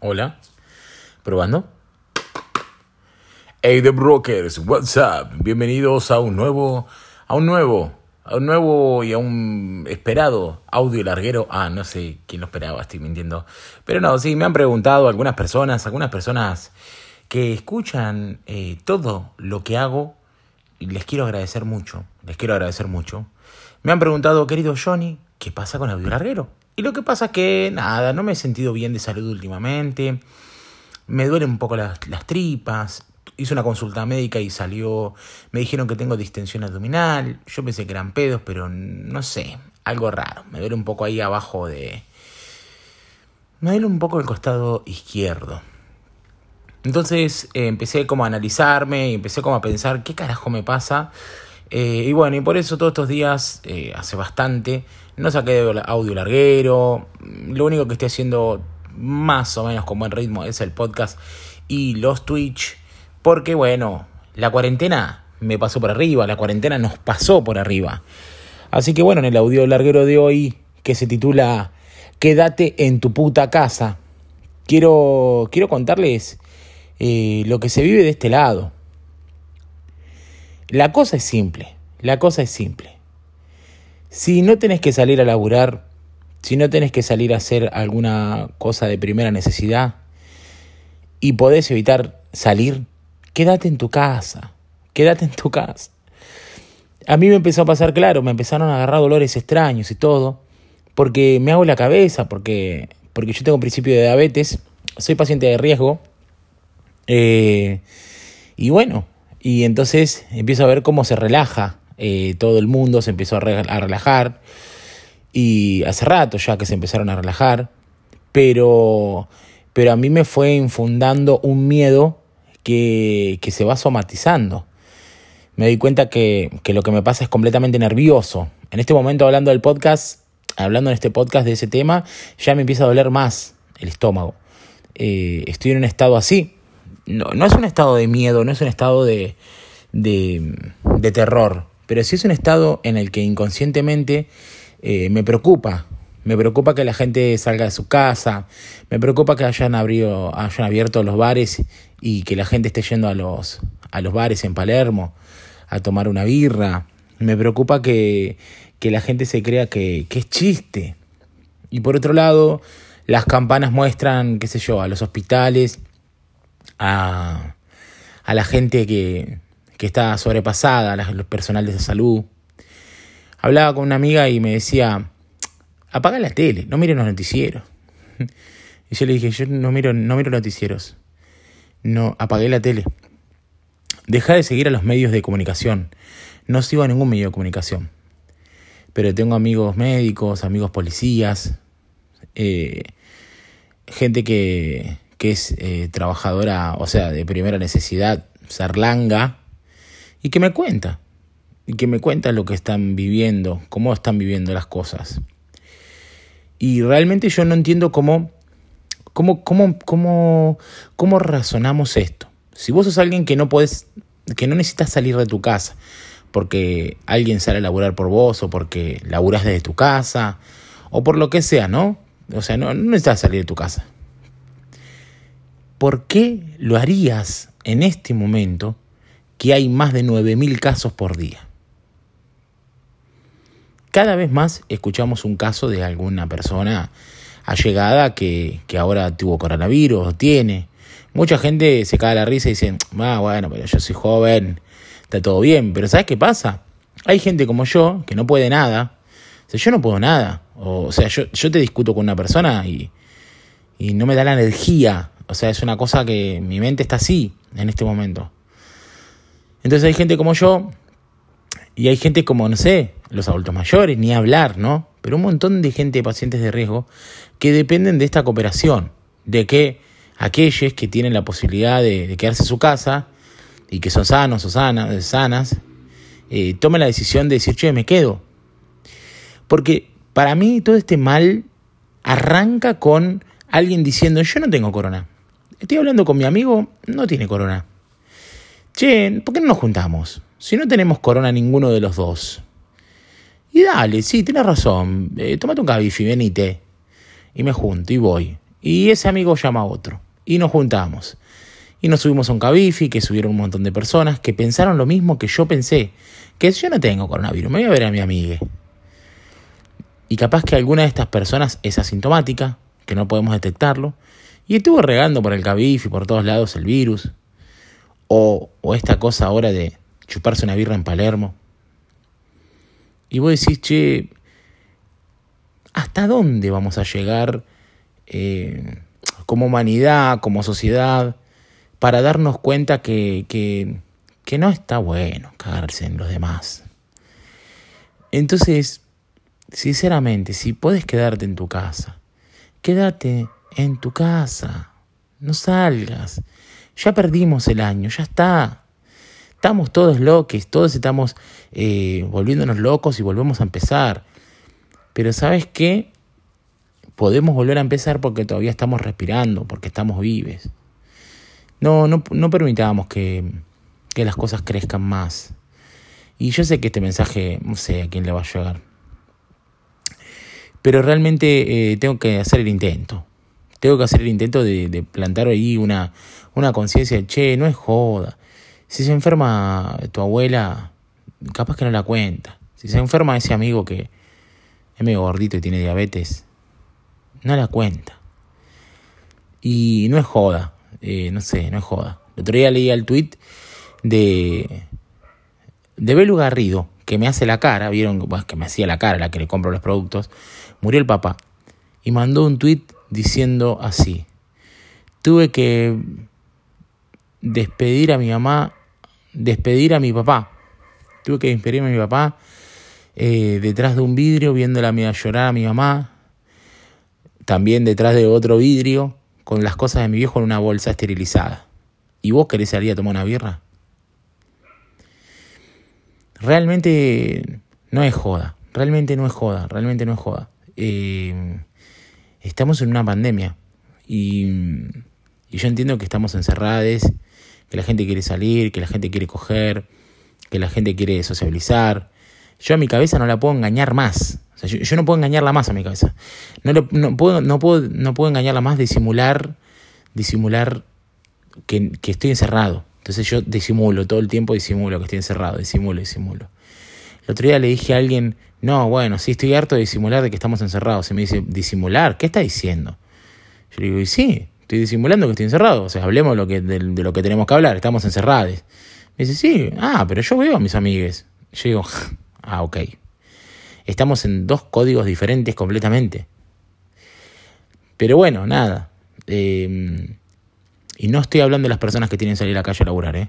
Hola. ¿Probando? Hey, The Brokers, what's up? Bienvenidos a un nuevo, a un nuevo, a un nuevo y a un esperado audio larguero. Ah, no sé quién lo esperaba, estoy mintiendo. Pero no, sí, me han preguntado algunas personas, algunas personas que escuchan eh, todo lo que hago y les quiero agradecer mucho, les quiero agradecer mucho. Me han preguntado, querido Johnny, ¿qué pasa con audio larguero? Y lo que pasa es que, nada, no me he sentido bien de salud últimamente. Me duelen un poco las, tripas. Hice una consulta médica y salió. Me dijeron que tengo distensión abdominal. Yo pensé que eran pedos, pero no sé. Algo raro. Me duele un poco ahí abajo de. Me duele un poco el costado izquierdo. Entonces eh, empecé como a analizarme y empecé como a pensar qué carajo me pasa. Eh, y bueno, y por eso todos estos días, eh, hace bastante, no saqué audio larguero. Lo único que estoy haciendo más o menos con buen ritmo es el podcast y los Twitch. Porque bueno, la cuarentena me pasó por arriba, la cuarentena nos pasó por arriba. Así que bueno, en el audio larguero de hoy, que se titula Quédate en tu puta casa, quiero, quiero contarles eh, lo que se vive de este lado. La cosa es simple, la cosa es simple. Si no tenés que salir a laburar, si no tenés que salir a hacer alguna cosa de primera necesidad y podés evitar salir, quédate en tu casa, quédate en tu casa. A mí me empezó a pasar claro, me empezaron a agarrar dolores extraños y todo, porque me hago la cabeza, porque, porque yo tengo principio de diabetes, soy paciente de riesgo, eh, y bueno, y entonces empiezo a ver cómo se relaja eh, todo el mundo, se empezó a, relajar. Y hace rato ya que se empezaron a relajar. Pero, pero a mí me fue infundando un miedo que, que se va somatizando. Me di cuenta que, que lo que me pasa es completamente nervioso. En este momento hablando del podcast, hablando en este podcast de ese tema, ya me empieza a doler más el estómago. Eh, estoy en un estado así no, no es un estado de miedo, no es un estado de, de, terror, pero sí es un estado en el que inconscientemente eh, me preocupa. Me preocupa que la gente salga de su casa, me preocupa que hayan, abrido, hayan abierto los bares y que la gente esté yendo a los, a los bares en Palermo a tomar una birra. Me preocupa que, que la gente se crea que, que es chiste. Y por otro lado, las campanas muestran, qué sé yo, a los hospitales a, a la gente que, que está sobrepasada, los personales de salud. Hablaba con una amiga y me decía, apaga la tele, no mires los noticieros. Y yo le dije, yo no miro, no miro noticieros. No, apagué la tele. Deja de seguir a los medios de comunicación. No sigo a ningún medio de comunicación. Pero tengo amigos médicos, amigos policías, eh, gente que, que es eh, trabajadora, o sea, de primera necesidad, sarlanga, y que me cuenta, y que me cuenta lo que están viviendo, cómo están viviendo las cosas. Y realmente yo no entiendo cómo, cómo, cómo, cómo, cómo razonamos esto. Si vos sos alguien que no podés, que no necesitas salir de tu casa, porque alguien sale a laburar por vos, o porque laburas desde tu casa, o por lo que sea, ¿no? O sea, no, no necesitas salir de tu casa. ¿Por qué lo harías en este momento que hay más de 9.000 casos por día? Cada vez más escuchamos un caso de alguna persona allegada que, ahora tuvo coronavirus o tiene. Mucha gente se cae la risa y dice, ah, bueno, pero yo soy joven, está todo bien. Pero ¿sabes qué pasa? Hay gente como yo que no puede nada. O sea, yo no puedo nada. O, sea, yo, yo te discuto con una persona y, y no me da la energía o sea, es una cosa que mi mente está así en este momento. Entonces hay gente como yo y hay gente como, no sé, los adultos mayores, ni hablar, ¿no? Pero un montón de gente, pacientes de riesgo, que dependen de esta cooperación, de que aquellos que tienen la posibilidad de, quedarse en su casa y que son sanos o sanas, sanas eh, tomen la decisión de decir, che, me quedo. Porque para mí todo este mal arranca con alguien diciendo, yo no tengo corona. Estoy hablando con mi amigo, no tiene corona. Che, ¿por qué no nos juntamos? Si no tenemos corona ninguno de los dos. Y dale, sí, tienes razón. Eh, tómate un cabifi, venite. Y me junto y voy. Y ese amigo llama a otro. Y nos juntamos. Y nos subimos a un cabifi, que subieron un montón de personas que pensaron lo mismo que yo pensé. Que yo no tengo coronavirus, me voy a ver a mi amiga. Y capaz que alguna de estas personas es asintomática, que no podemos detectarlo, y estuvo regando por el cabifi, por todos lados el virus. O, o esta cosa ahora de chuparse una birra en Palermo. Y vos decís, che, ¿hasta dónde vamos a llegar eh, como humanidad, como sociedad, para darnos cuenta que, que, que no está bueno cagarse en los demás? Entonces, sinceramente, si puedes quedarte en tu casa, quédate en tu casa, no salgas. Ya perdimos el año, ya está. Estamos todos locos, todos estamos eh, volviéndonos locos y volvemos a empezar. Pero ¿sabes qué? Podemos volver a empezar porque todavía estamos respirando, porque estamos vives. No, no, no permitamos que, que las cosas crezcan más. Y yo sé que este mensaje, no sé a quién le va a llegar. Pero realmente eh, tengo que hacer el intento. Tengo que hacer el intento de, plantar ahí una, una conciencia de, che, no es joda. Si se enferma tu abuela, capaz que no la cuenta. Si se enferma ese amigo que es medio gordito y tiene diabetes, no la cuenta. Y no es joda, eh, no sé, no es joda. El otro día leía el tweet de, de Belu Garrido, que me hace la cara, vieron que me hacía la cara, la que le compro los productos. Murió el papá. Y mandó un tweet diciendo así: Tuve que despedir a mi mamá, despedir a mi papá. Tuve que despedirme a mi papá eh, detrás de un vidrio viéndola a llorar a mi mamá. También detrás de otro vidrio con las cosas de mi viejo en una bolsa esterilizada. ¿Y vos querés salir a tomar una birra? Realmente no es joda. Realmente no es joda. Realmente no es joda. Eh, estamos en una pandemia. Y, yo entiendo que estamos encerrados que la gente quiere salir, que la gente quiere coger, que la gente quiere sociabilizar. Yo a mi cabeza no la puedo engañar más. yo, no puedo engañarla más a mi cabeza. No, no, puedo, no, puedo, no puedo engañarla más, disimular, disimular que, que estoy encerrado. Entonces yo disimulo, todo el tiempo disimulo que estoy encerrado, disimulo, disimulo. El otro día le dije a alguien, no, bueno, sí, estoy harto de disimular de que estamos encerrados. Y me dice, ¿disimular? ¿Qué está diciendo? Yo le digo, y sí, Estoy disimulando que estoy encerrado. O sea, hablemos de lo que, tenemos que hablar. Estamos encerrados. Me dice, sí, ah, pero yo veo a mis amigues. Yo digo, ah, ok. Estamos en dos códigos diferentes completamente. Pero bueno, nada. Em, y no estoy hablando de las personas que tienen que salir a la calle a laburar, ¿eh?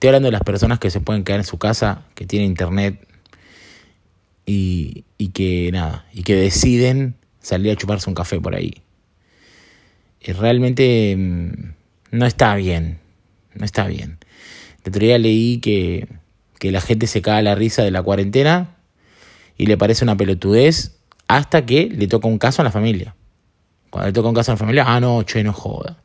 Estoy hablando de las personas que se pueden quedar en su casa, que tienen internet y, y que nada, y que deciden salir a chuparse un café por ahí realmente mm, no está bien. No está bien. El otro leí que, que la gente se cae a la risa de la cuarentena y le parece una pelotudez hasta que le toca un caso a la familia. Cuando le toca un caso a la familia, ah, no, che, no joda.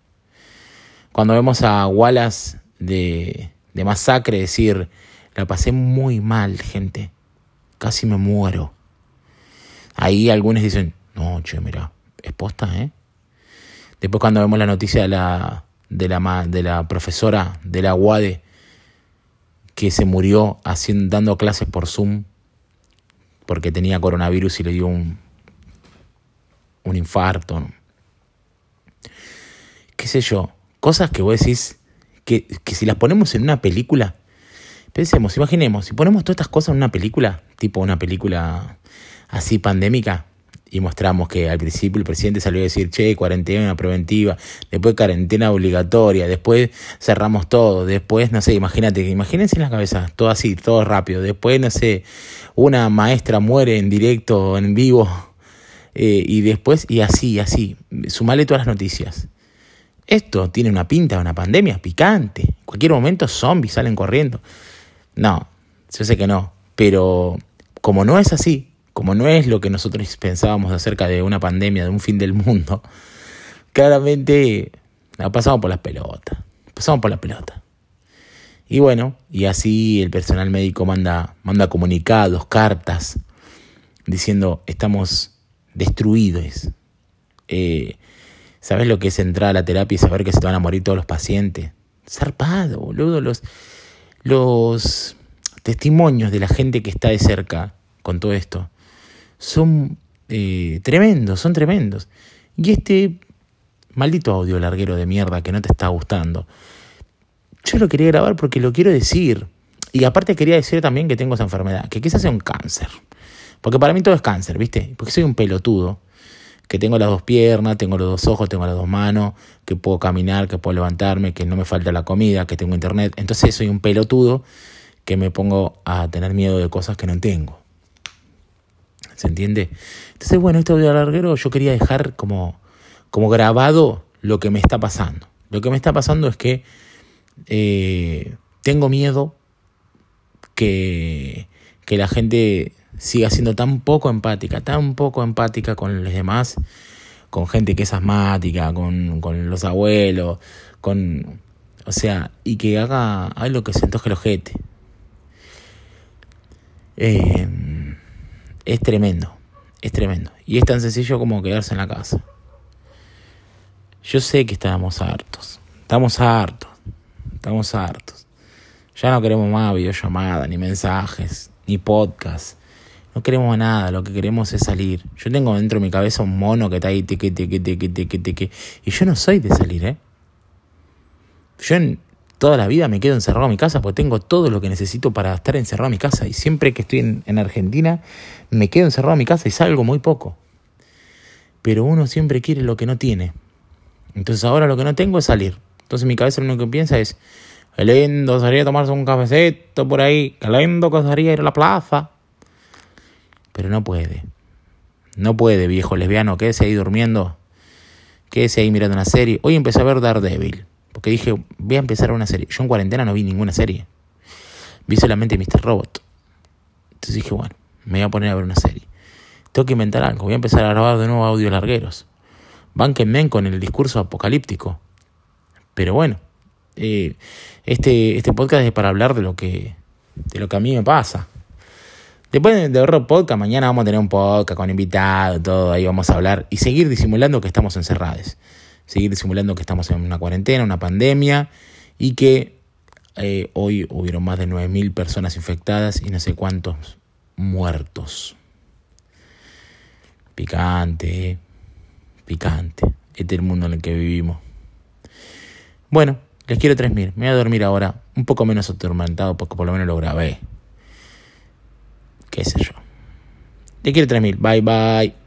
Cuando vemos a Wallace de, de Masacre decir, la pasé muy mal, gente. Casi me muero. Ahí algunos dicen, no, che, mira, es posta, ¿eh? Después cuando vemos la noticia de la, de la, de la profesora de la UADE que se murió haciendo, dando clases por Zoom porque tenía coronavirus y le dio un, un infarto. ¿Qué sé yo? Cosas que vos decís que, que si las ponemos en una película, pensemos, imaginemos, si ponemos todas estas cosas en una película, tipo una película así pandémica, y mostramos que al principio el presidente salió a decir, che, cuarentena preventiva, después cuarentena obligatoria, después cerramos todo, después, no sé, imagínate, imagínense en la cabeza, todo así, todo rápido, después, no sé, una maestra muere en directo, en vivo, eh, y después, y así, así, sumale todas las noticias. Esto tiene una pinta, una pandemia picante. En cualquier momento zombies salen corriendo. No, yo sé que no, pero como no es así, como no es lo que nosotros pensábamos acerca de una pandemia, de un fin del mundo, claramente la pasamos por las pelotas. Pasamos por la pelota. Y bueno, y así el personal médico manda, manda comunicados, cartas, diciendo estamos destruidos. Eh, ¿Sabes lo que es entrar a la terapia y saber que se te van a morir todos los pacientes? Zarpado, boludo. Los, los testimonios de la gente que está de cerca con todo esto son eh, tremendos, son tremendos. Y este maldito audio larguero de mierda que no te está gustando, yo lo quería grabar porque lo quiero decir. Y aparte quería decir también que tengo esa enfermedad, que quizás sea un cáncer. Porque para mí todo es cáncer, ¿viste? Porque soy un pelotudo, que tengo las dos piernas, tengo los dos ojos, tengo las dos manos, que puedo caminar, que puedo levantarme, que no me falta la comida, que tengo internet. Entonces soy un pelotudo que me pongo a tener miedo de cosas que no tengo. ¿Se entiende? Entonces, bueno, este audio larguero yo quería dejar como, como grabado lo que me está pasando. Lo que me está pasando es que eh, tengo miedo que, que la gente siga siendo tan poco empática, tan poco empática con los demás, con gente que es asmática, con, con los abuelos, con... O sea, y que haga algo que se antoje el ojete. Eh, es tremendo, es tremendo. Y es tan sencillo como quedarse en la casa. Yo sé que estamos hartos, estamos hartos, estamos hartos. Ya no queremos más videollamadas, ni mensajes, ni podcast. No queremos nada, lo que queremos es salir. Yo tengo dentro de mi cabeza un mono que está ahí, tique, tique, tique, tique, tique. Y yo no soy de salir, ¿eh? Yo toda la vida me quedo encerrado en mi casa porque tengo todo lo que necesito para estar encerrado en mi casa. Y siempre que estoy en, Argentina, me quedo encerrado en mi casa y salgo muy poco. Pero uno siempre quiere lo que no tiene. Entonces ahora lo que no tengo es salir. Entonces mi cabeza lo único que piensa es, lindo sería tomarse un cafecito por ahí, qué lindo que sería ir a la plaza. Pero no puede. No puede, viejo lesbiano, quédese ahí durmiendo. Quédese ahí mirando una serie. Hoy empecé a ver Daredevil. Porque dije, voy a empezar una serie. Yo en cuarentena no vi ninguna serie. Vi solamente Mr. Robot. Entonces dije, bueno, me voy a poner a ver una serie. Tengo que inventar algo. Voy a empezar a grabar de nuevo audio largueros. Bánquenme con el discurso apocalíptico. Pero bueno, eh, este, este podcast es para hablar de lo que, de lo que a mí me pasa. Después de otro podcast, mañana vamos a tener un podcast con invitados, todo, ahí vamos a hablar y seguir disimulando que estamos encerrados seguir disimulando que estamos en una cuarentena, una pandemia y que eh, hoy hubieron más de 9.000 personas infectadas y no sé cuántos muertos. Picante, picante. Este es el mundo en el que vivimos. Bueno, les quiero 3.000. Me voy a dormir ahora un poco menos atormentado porque por lo menos lo grabé. Qué sé yo. Les quiero 3.000. Bye bye.